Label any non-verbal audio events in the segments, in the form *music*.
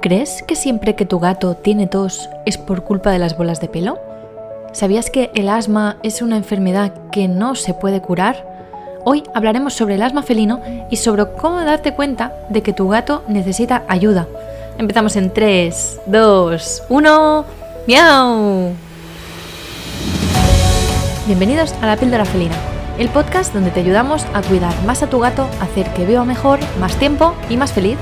¿Crees que siempre que tu gato tiene tos es por culpa de las bolas de pelo? ¿Sabías que el asma es una enfermedad que no se puede curar? Hoy hablaremos sobre el asma felino y sobre cómo darte cuenta de que tu gato necesita ayuda. Empezamos en 3, 2, 1. ¡Miau! Bienvenidos a la píldora felina, el podcast donde te ayudamos a cuidar más a tu gato, hacer que viva mejor, más tiempo y más feliz.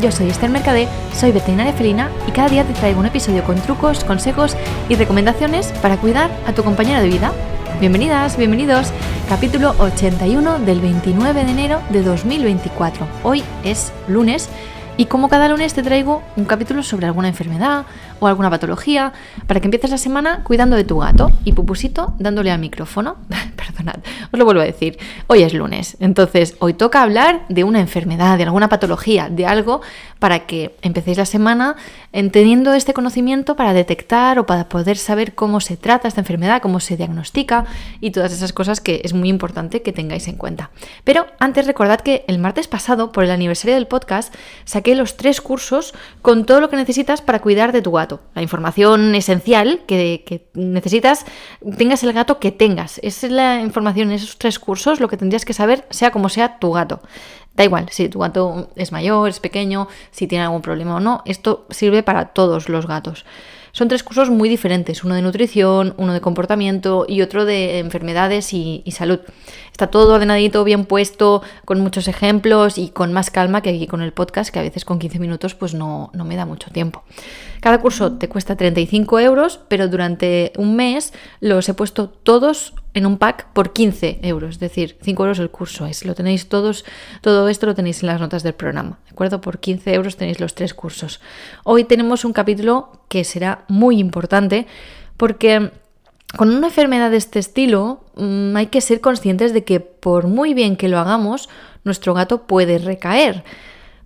Yo soy Esther Mercadé, soy veterinaria felina y cada día te traigo un episodio con trucos, consejos y recomendaciones para cuidar a tu compañero de vida. Bienvenidas, bienvenidos. Capítulo 81 del 29 de enero de 2024. Hoy es lunes y como cada lunes te traigo un capítulo sobre alguna enfermedad o alguna patología para que empieces la semana cuidando de tu gato y Pupusito dándole al micrófono. *laughs* Os lo vuelvo a decir. Hoy es lunes, entonces hoy toca hablar de una enfermedad, de alguna patología, de algo para que empecéis la semana teniendo este conocimiento para detectar o para poder saber cómo se trata esta enfermedad, cómo se diagnostica y todas esas cosas que es muy importante que tengáis en cuenta. Pero antes recordad que el martes pasado, por el aniversario del podcast, saqué los tres cursos con todo lo que necesitas para cuidar de tu gato la información esencial que, necesitas, tengas el gato que tengas. Es la información en esos tres cursos, lo que tendrías que saber, sea como sea tu gato. Da igual si tu gato es mayor, es pequeño, si tiene algún problema o no, esto sirve para todos los gatos. Son tres cursos muy diferentes, uno de nutrición, uno de comportamiento y otro de enfermedades y, salud. Está todo ordenadito, bien puesto, con muchos ejemplos y con más calma que aquí con el podcast, que a veces con 15 minutos pues no, no me da mucho tiempo. Cada curso te cuesta 35 euros, pero durante un mes los he puesto todos en un pack por 15 euros, es decir, 5 euros el curso es. Lo tenéis todos, todo esto lo tenéis en las notas del programa, ¿de acuerdo? Por 15 euros tenéis los tres cursos. Hoy tenemos un capítulo que será muy importante porque con una enfermedad de este estilo mm, hay que ser conscientes de que por muy bien que lo hagamos, nuestro gato puede recaer.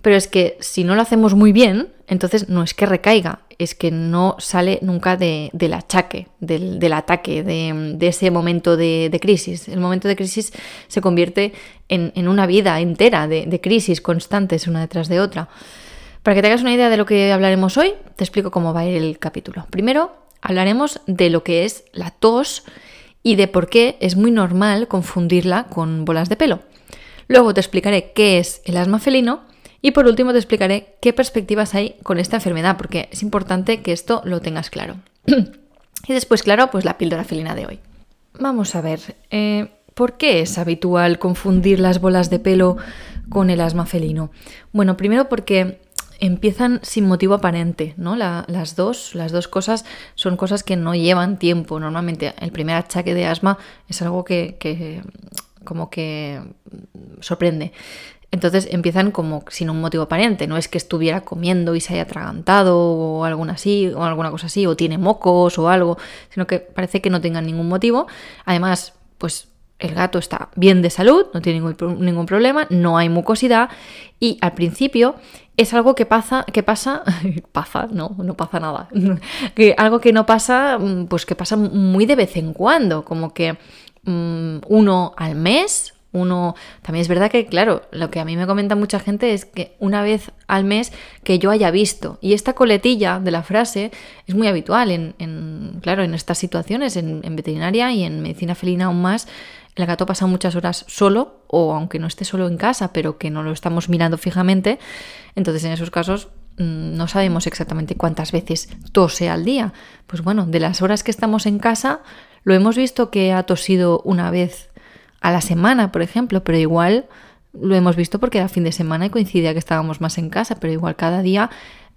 Pero es que si no lo hacemos muy bien, entonces no es que recaiga, es que no sale nunca del achaque, del, ataque, de, ese momento de, crisis. El momento de crisis se convierte en, una vida entera de, crisis constantes una detrás de otra. Para que te hagas una idea de lo que hablaremos hoy, te explico cómo va a ir el capítulo. Primero, hablaremos de lo que es la tos y de por qué es muy normal confundirla con bolas de pelo. Luego te explicaré qué es el asma felino y por último te explicaré qué perspectivas hay con esta enfermedad, porque es importante que esto lo tengas claro. *clears throat* y después, claro, pues la píldora felina de hoy. Vamos a ver, eh, ¿por qué es habitual confundir las bolas de pelo con el asma felino? Bueno, primero porque empiezan sin motivo aparente, ¿no? las, dos, las dos cosas son cosas que no llevan tiempo. Normalmente el primer achaque de asma es algo que, como que sorprende. Entonces empiezan como sin un motivo aparente, no es que estuviera comiendo y se haya atragantado o alguna así, o alguna cosa así, o tiene mocos o algo, sino que parece que no tengan ningún motivo. Además, pues el gato está bien de salud, no tiene ningún, problema, no hay mucosidad y al principio es algo que pasa, que pasa, *laughs* pasa, no, no pasa nada, *laughs* que algo que no pasa, mm, pues que pasa muy de vez en cuando, como que mm, uno al mes uno, también es verdad que, claro, lo que a mí me comenta mucha gente es que una vez al mes que yo haya visto. Y esta coletilla de la frase es muy habitual en, claro, en estas situaciones, en, veterinaria y en medicina felina aún más. El gato pasa muchas horas solo, o aunque no esté solo en casa, pero que no lo estamos mirando fijamente. Entonces, en esos casos, mm, no sabemos exactamente cuántas veces tose al día. Pues bueno, de las horas que estamos en casa, lo hemos visto que ha tosido una vez a la semana, por ejemplo, pero igual lo hemos visto porque era fin de semana y coincidía que estábamos más en casa, pero igual cada día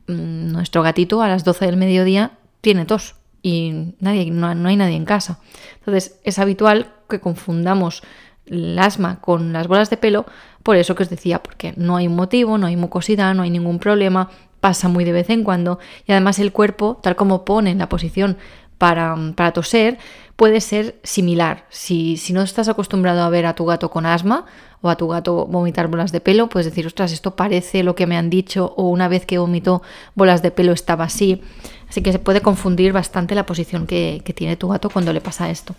mm, nuestro gatito a las 12 del mediodía tiene tos y nadie, no, hay nadie en casa. Entonces es habitual que confundamos el asma con las bolas de pelo, por eso que os decía, porque no hay un motivo, no hay mucosidad, no hay ningún problema, pasa muy de vez en cuando y además el cuerpo, tal como pone en la posición para, para toser, puede ser similar. Si, no estás acostumbrado a ver a tu gato con asma o a tu gato vomitar bolas de pelo, puedes decir, ostras, esto parece lo que me han dicho o una vez que vomitó bolas de pelo estaba así. Así que se puede confundir bastante la posición que tiene tu gato cuando le pasa esto.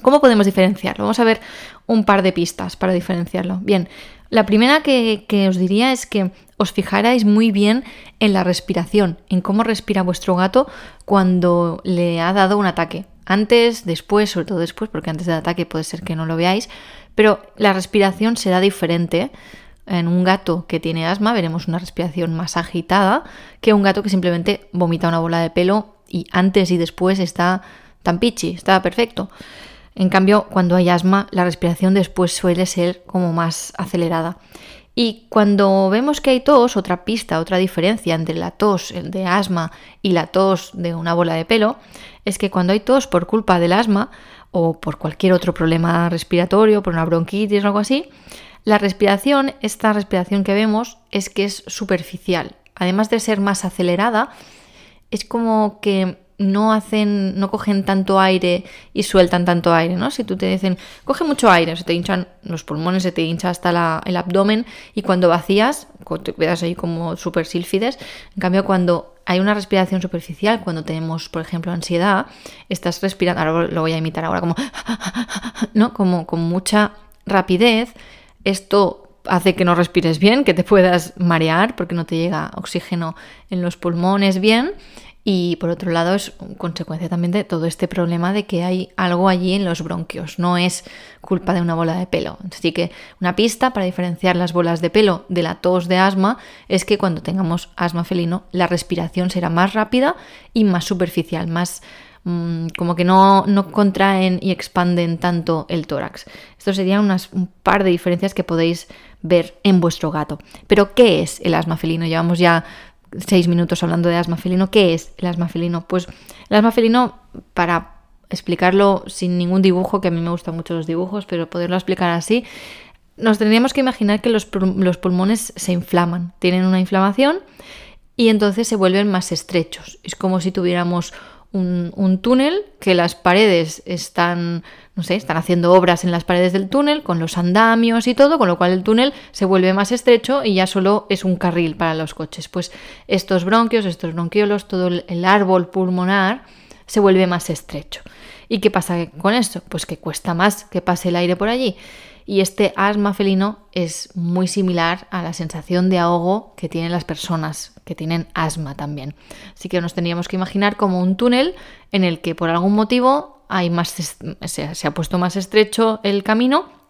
¿Cómo podemos diferenciarlo? Vamos a ver un par de pistas para diferenciarlo. Bien, La primera que, os diría es que os fijarais muy bien en la respiración, en cómo respira vuestro gato cuando le ha dado un ataque. Antes, después, sobre todo después, porque antes del ataque puede ser que no lo veáis, pero la respiración será diferente. En un gato que tiene asma veremos una respiración más agitada que un gato que simplemente vomita una bola de pelo y antes y después está tan pichi, está perfecto. En cambio, cuando hay asma, la respiración después suele ser como más acelerada. Y cuando vemos que hay tos, otra pista, otra diferencia entre la tos de asma y la tos de una bola de pelo, es que cuando hay tos por culpa del asma o por cualquier otro problema respiratorio, por una bronquitis o algo así, la respiración, esta respiración que vemos, es que es superficial. Además de ser más acelerada, es como que no hacen, no cogen tanto aire y sueltan tanto aire, ¿no? Si tú te dicen, coge mucho aire, se te hinchan los pulmones, se te hincha hasta el abdomen y cuando vacías, te quedas ahí como súper sílfides. En cambio, cuando hay una respiración superficial, cuando tenemos, por ejemplo, ansiedad, estás respirando, ahora lo voy a imitar ahora, como, *laughs* ¿no? Como con mucha rapidez. Esto hace que no respires bien, que te puedas marear porque no te llega oxígeno en los pulmones bien y por otro lado es consecuencia también de todo este problema de que hay algo allí en los bronquios, no es culpa de una bola de pelo. Así que una pista para diferenciar las bolas de pelo de la tos de asma es que cuando tengamos asma felino la respiración será más rápida y más superficial, más mm, como que no, no, contraen y expanden tanto el tórax. Esto serían unas, un par de diferencias que podéis ver en vuestro gato. Pero ¿qué es el asma felino? Llevamos ya seis minutos hablando de asma felino. ¿Qué es el asma felino? Pues el asma felino, para explicarlo sin ningún dibujo, que a mí me gustan mucho los dibujos, pero poderlo explicar así, nos tendríamos que imaginar que los, los pulmones se inflaman, tienen una inflamación y entonces se vuelven más estrechos. Es como si tuviéramos un, túnel que las paredes están, no sé, están haciendo obras en las paredes del túnel con los andamios y todo, con lo cual el túnel se vuelve más estrecho y ya solo es un carril para los coches. Pues estos bronquios, estos bronquiolos, todo el árbol pulmonar se vuelve más estrecho. ¿Y qué pasa con esto? Pues que cuesta más que pase el aire por allí. Y este asma felino es muy similar a la sensación de ahogo que tienen las personas que tienen asma también. Así que nos tendríamos que imaginar como un túnel en el que por algún motivo hay más, se, se ha puesto más estrecho el camino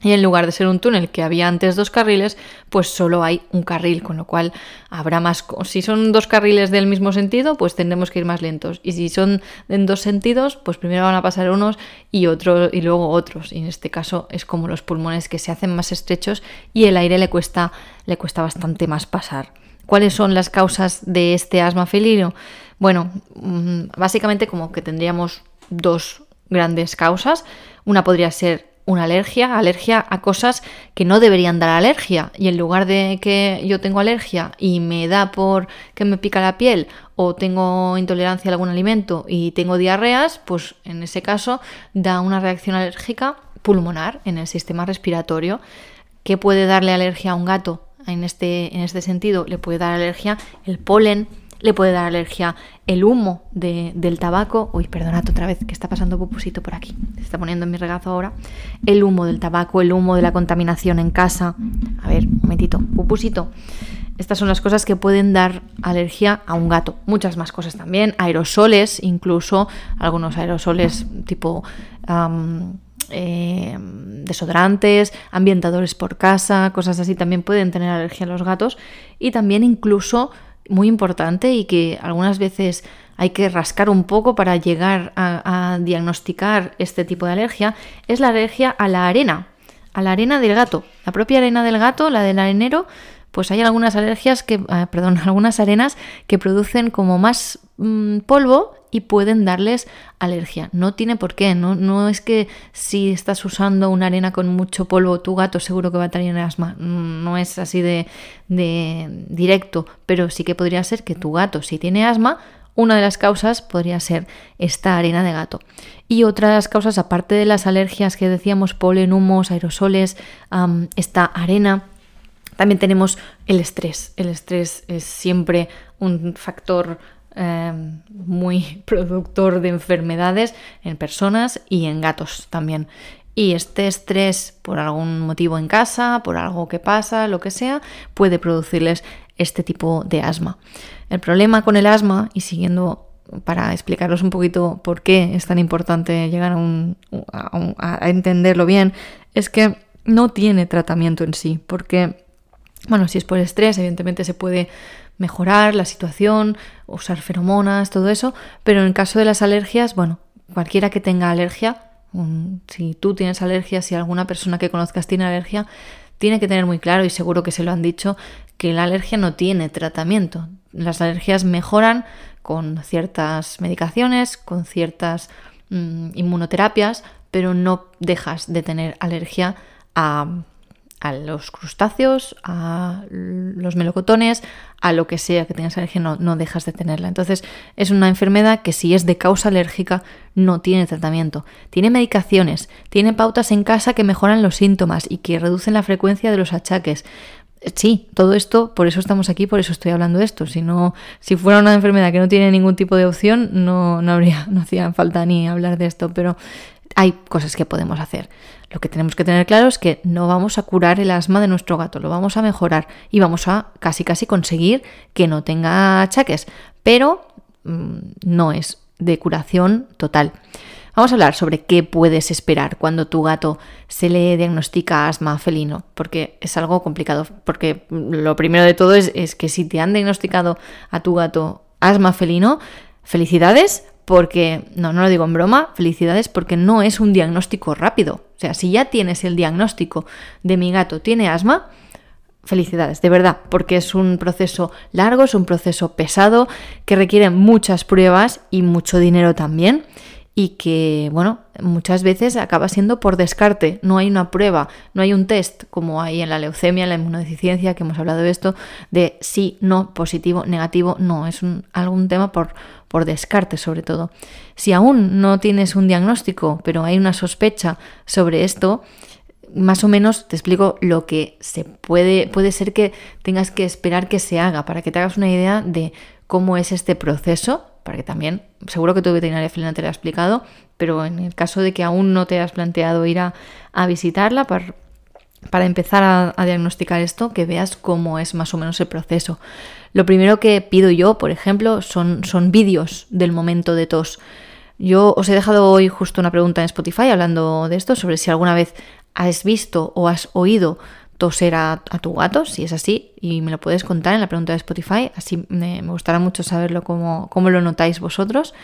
y en lugar de ser un túnel que había antes dos carriles, pues solo hay un carril, con lo cual habrá más... Si son dos carriles del mismo sentido, pues tendremos que ir más lentos. Y si son en dos sentidos, pues primero van a pasar unos y otros y luego otros. Y en este caso es como los pulmones que se hacen más estrechos y el aire le cuesta, le cuesta bastante más pasar. ¿Cuáles son las causas de este asma felino? Bueno, mm, básicamente como que tendríamos dos grandes causas. Una podría ser una alergia, alergia a cosas que no deberían dar alergia. Y en lugar de que yo tengo alergia y me da por que me pica la piel o tengo intolerancia a algún alimento y tengo diarreas, pues en ese caso da una reacción alérgica pulmonar en el sistema respiratorio. ¿Qué puede darle alergia a un gato? En este, en este sentido, le puede dar alergia el polen, le puede dar alergia el humo del tabaco. Uy, perdonad otra vez que está pasando pupusito por aquí. Se está poniendo en mi regazo ahora. El humo del tabaco, el humo de la contaminación en casa. A ver, un momentito. Pupusito. Estas son las cosas que pueden dar alergia a un gato. Muchas más cosas también. Aerosoles, incluso algunos aerosoles tipo eh, desodorantes, ambientadores por casa, cosas así también pueden tener alergia a los gatos. Y también incluso muy importante y que algunas veces hay que rascar un poco para llegar a, diagnosticar este tipo de alergia, es la alergia a la arena, a la arena del gato. La propia arena del gato, la del arenero, pues hay algunas alergias que, ah, *laughs* perdón, algunas arenas que producen como más mm, polvo y pueden darles alergia. No tiene por qué, no, no es que si estás usando una arena con mucho polvo, tu gato seguro que va a tener asma. Mm, no es así de, de directo, pero sí que podría ser que tu gato, si tiene asma, una de las causas podría ser esta arena de gato. Y otra de las causas, aparte de las alergias que decíamos, polen, humos, aerosoles, esta arena, también tenemos el estrés. El estrés es siempre un factor Em, muy *laughs* productor de enfermedades en personas y en gatos también. y este estrés por algún motivo en casa, por algo que pasa, lo que sea, puede producirles este tipo de asma. El problema con el asma, y siguiendo para explicaros un poquito por qué es tan importante llegar a, a entenderlo bien, es que no tiene tratamiento en sí, porque, bueno, si es por estrés, evidentemente se puede mejorar la situación, usar feromonas, todo eso, pero en caso de las alergias, bueno, cualquiera que tenga alergia, si tú tienes alergia, si alguna persona que conozcas tiene alergia, tiene que tener muy claro, y seguro que se lo han dicho, que la alergia no tiene tratamiento. Las alergias mejoran con ciertas medicaciones, con ciertas mm, inmunoterapias, pero no dejas de tener alergia a a los crustáceos, a los melocotones, a lo que sea que tengas alergia, no, no, dejas de tenerla. Entonces es una enfermedad que si es de causa alérgica no tiene tratamiento. Tiene medicaciones, tiene pautas en casa que mejoran los síntomas y que reducen la frecuencia de los achaques. Sí, todo esto, por eso estamos aquí, por eso estoy hablando de esto. Si no, si fuera una enfermedad que no tiene ningún tipo de opción, no, no habría, *laughs* no hacía falta ni hablar de esto, pero hay cosas que podemos hacer. Lo que tenemos que tener claro es que no vamos a curar el asma de nuestro gato, lo vamos a mejorar y vamos a casi casi conseguir que no tenga achaques, pero mm, no es de curación total. Vamos a hablar sobre qué puedes esperar cuando tu gato se le diagnostica asma felino, porque es algo complicado, porque lo primero de todo es, es que si te han diagnosticado a tu gato asma felino, felicidades, porque, no, no lo digo en broma, felicidades porque no es un diagnóstico rápido. O sea, si ya tienes el diagnóstico de mi gato tiene asma, felicidades, de verdad, porque es un proceso largo, es un proceso pesado, que requiere muchas pruebas y mucho dinero también y que, bueno, muchas veces acaba siendo por descarte. No hay una prueba, no hay un test como hay en la leucemia, en la inmunodeficiencia, que hemos hablado de esto, de sí, no, positivo, negativo. No, es un, algún tema por, por descarte sobre todo. Si aún no tienes un diagnóstico, pero hay una sospecha sobre esto, más o menos te explico lo que se puede, puede ser que tengas que esperar que se haga para que te hagas una idea de cómo es este proceso para que también, seguro que tu veterinaria felina te lo ha explicado, pero en el caso de que aún no te has planteado ir a, visitarla para, para empezar a, diagnosticar esto, que veas cómo es más o menos el proceso. Lo primero que pido yo, por ejemplo, son, son vídeos del momento de tos. Yo os he dejado hoy justo una pregunta en Spotify hablando de esto, sobre si alguna vez has visto o has oído toser a, tu gato, si es así, y me lo puedes contar en la pregunta de Spotify, así me, gustará mucho saberlo cómo, cómo, lo notáis vosotros.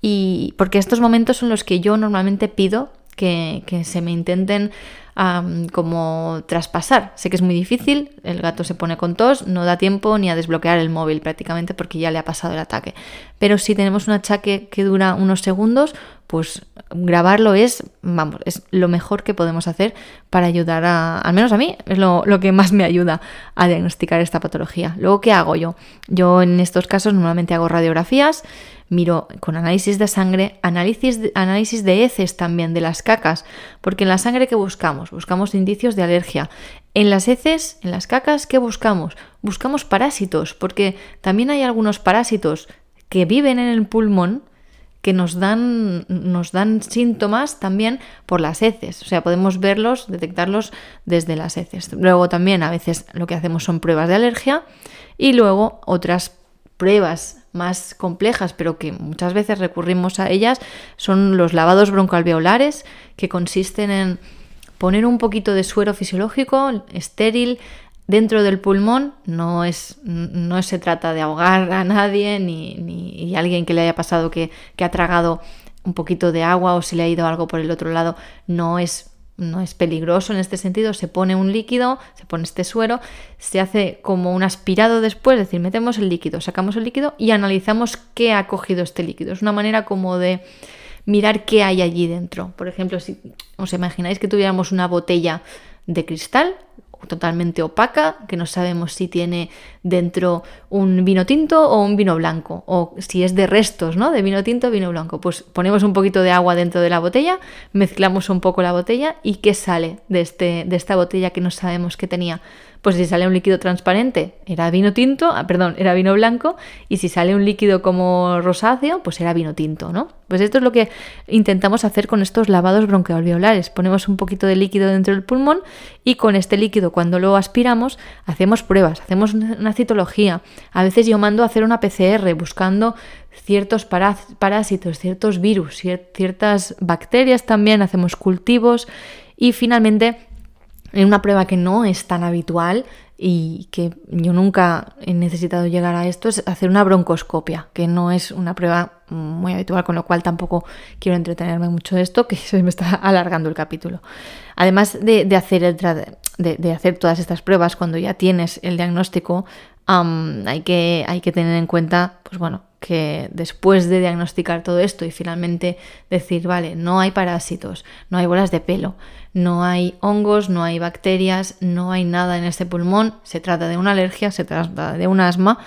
Y porque estos momentos son los que yo normalmente pido que, que se me intenten como traspasar. Sé que es muy difícil, el gato se pone con tos, no da tiempo ni a desbloquear el móvil prácticamente porque ya le ha pasado el ataque. Pero si tenemos un achaque que dura unos segundos, pues grabarlo es, vamos, es lo mejor que podemos hacer para ayudar a, al menos a mí, es lo, lo, que más me ayuda a diagnosticar esta patología. Luego, ¿qué hago yo? Yo en estos casos normalmente hago radiografías, miro con análisis de sangre, análisis análisis de heces también, de las cacas, porque en la sangre que buscamos, buscamos indicios de alergia. En las heces, en las cacas, ¿qué buscamos? Buscamos parásitos, porque también hay algunos parásitos que viven en el pulmón que nos dan, nos dan síntomas también por las heces. O sea, podemos verlos, detectarlos desde las heces. Luego también a veces lo que hacemos son pruebas de alergia y luego otras pruebas más complejas, pero que muchas veces recurrimos a ellas, son los lavados broncoalveolares, que consisten en poner un poquito de suero fisiológico estéril dentro del pulmón. No, es, no se trata de ahogar a nadie, ni, ni alguien que le haya pasado que, que ha tragado un poquito de agua o si le ha ido algo por el otro lado, no es no es peligroso en este sentido, se pone un líquido, se pone este suero, se hace como un aspirado después, es decir, metemos el líquido, sacamos el líquido y analizamos qué ha cogido este líquido. Es una manera como de mirar qué hay allí dentro. Por ejemplo, si os imagináis que tuviéramos una botella de cristal, totalmente opaca, que no sabemos si tiene dentro un vino tinto o un vino blanco, o si es de restos, ¿no? De vino tinto vino blanco. Pues ponemos un poquito de agua dentro de la botella, mezclamos un poco la botella y ¿qué sale de, este, de esta botella que no sabemos que tenía? Pues si sale un líquido transparente, era vino tinto, ah, perdón, era vino blanco, y si sale un líquido como rosáceo, pues era vino tinto, ¿no? Pues esto es lo que intentamos hacer con estos lavados broncoalveolares. Ponemos un poquito de líquido dentro del pulmón y con este líquido, cuando lo aspiramos, hacemos pruebas, hacemos una citología. A veces yo mando a hacer una PCR buscando ciertos parásitos, ciertos virus, ciertas bacterias también, hacemos cultivos y finalmente en una prueba que no es tan habitual y que yo nunca he necesitado llegar a esto es hacer una broncoscopia, que no es una prueba muy habitual, con lo cual tampoco quiero entretenerme mucho de esto, que *laughs* se me está alargando el capítulo. Además de, hacer, de, hacer todas estas pruebas, cuando ya tienes el diagnóstico, hay, que, hay que tener en cuenta, pues bueno, que después de diagnosticar todo esto y finalmente decir, vale, no hay parásitos, no hay bolas de pelo, no hay hongos, no hay bacterias, no hay nada en este pulmón, se trata de una alergia, se trata de un asma,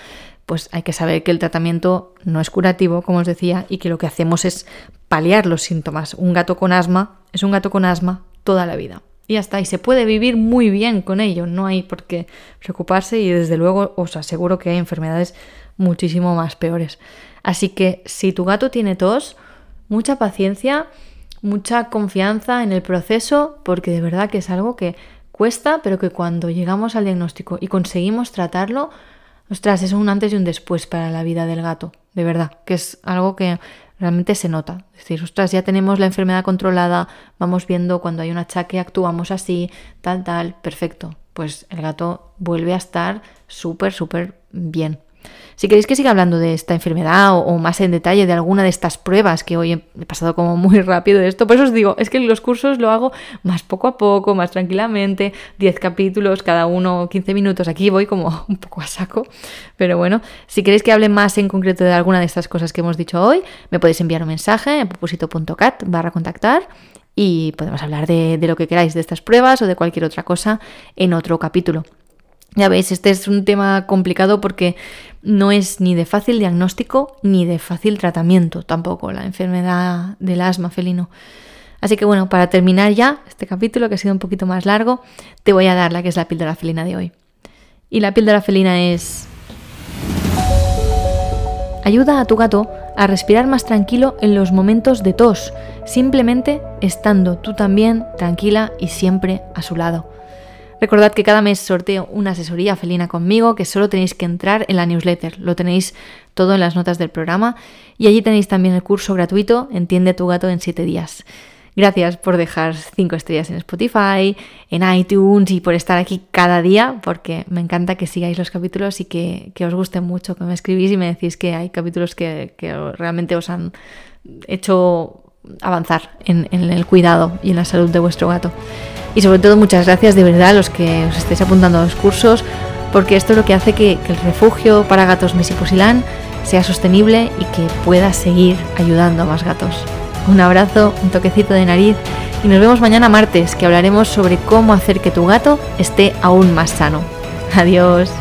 pues hay que saber que el tratamiento no es curativo, como os decía, y que lo que hacemos es paliar los síntomas. Un gato con asma es un gato con asma toda la vida. Y está, y se puede vivir muy bien con ello, no hay por qué preocuparse y desde luego os aseguro que hay enfermedades muchísimo más peores. Así que si tu gato tiene tos, mucha paciencia, mucha confianza en el proceso, porque de verdad que es algo que cuesta, pero que cuando llegamos al diagnóstico y conseguimos tratarlo, ostras, es un antes y un después para la vida del gato, de verdad, que es algo que realmente se nota. Es decir, ostras, ya tenemos la enfermedad controlada, vamos viendo cuando hay un achaque, actuamos así, tal, tal, perfecto. Pues el gato vuelve a estar súper, súper bien. Si queréis que siga hablando de esta enfermedad o, más en detalle de alguna de estas pruebas, que hoy he pasado como muy *laughs* rápido de esto, por eso os digo, es que los cursos lo hago más poco a poco, más tranquilamente, 10 capítulos, cada uno 15 minutos, aquí voy como *laughs* un poco a saco, pero bueno, si queréis que hable más en concreto de alguna de estas cosas que hemos dicho hoy, me podéis enviar un mensaje en propósito.cat barra contactar y podemos hablar de lo que queráis, de estas pruebas o de cualquier otra cosa en otro capítulo. Ya veis, este es un tema complicado porque no es ni de fácil diagnóstico ni de fácil tratamiento tampoco la enfermedad del asma felino. Así que bueno, para terminar ya este capítulo que ha sido un poquito más largo, te voy a dar la que es la píldora felina de hoy. Y la píldora felina es... Ayuda a tu gato a respirar más tranquilo en los momentos de tos, simplemente estando tú también tranquila y siempre a su lado. Recordad que cada mes sorteo una asesoría felina conmigo, que solo tenéis que entrar en la newsletter. Lo tenéis todo en las notas del programa y allí tenéis también el curso gratuito Entiende tu gato en 7 días. Gracias por dejar 5 estrellas en Spotify, en iTunes y por estar aquí cada día, porque me encanta que sigáis los capítulos y que, os gusten mucho, que me escribís y me decís que hay capítulos que, realmente os han hecho avanzar en el cuidado y en la salud de vuestro gato. Y sobre todo muchas gracias de verdad a los que os estéis apuntando a los cursos, porque esto es lo que hace que, el refugio para gatos Mesipusilán sea sostenible y que pueda seguir ayudando a más gatos. Un abrazo, un toquecito de nariz y nos vemos mañana martes que hablaremos sobre cómo hacer que tu gato esté aún más sano. Adiós.